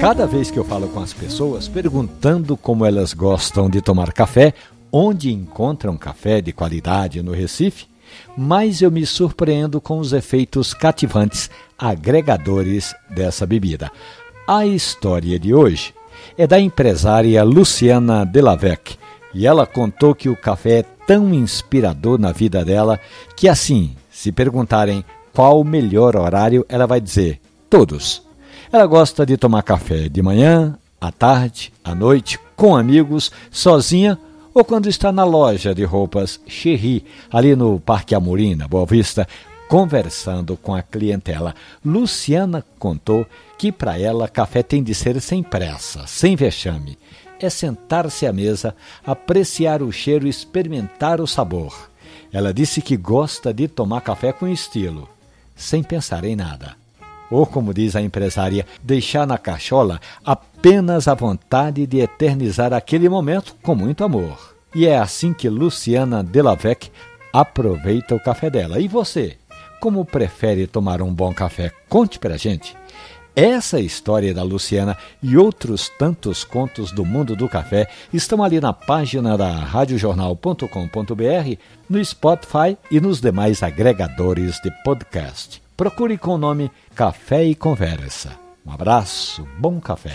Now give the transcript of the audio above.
Cada vez que eu falo com as pessoas perguntando como elas gostam de tomar café, onde encontram café de qualidade no Recife, mais eu me surpreendo com os efeitos cativantes agregadores dessa bebida. A história de hoje é da empresária Luciana Delavec, e ela contou que o café é tão inspirador na vida dela que assim, se perguntarem qual o melhor horário, ela vai dizer: todos. Ela gosta de tomar café de manhã, à tarde, à noite, com amigos, sozinha ou quando está na loja de roupas Cherry, ali no Parque Amorim, na Boa Vista, conversando com a clientela. Luciana contou que para ela café tem de ser sem pressa, sem vexame. É sentar-se à mesa, apreciar o cheiro e experimentar o sabor. Ela disse que gosta de tomar café com estilo, sem pensar em nada ou, como diz a empresária, deixar na cachola apenas a vontade de eternizar aquele momento com muito amor. E é assim que Luciana Delavec aproveita o café dela. E você, como prefere tomar um bom café? Conte pra gente. Essa história da Luciana e outros tantos contos do mundo do café estão ali na página da radiojornal.com.br, no Spotify e nos demais agregadores de podcast. Procure com o nome Café e Conversa. Um abraço, bom café.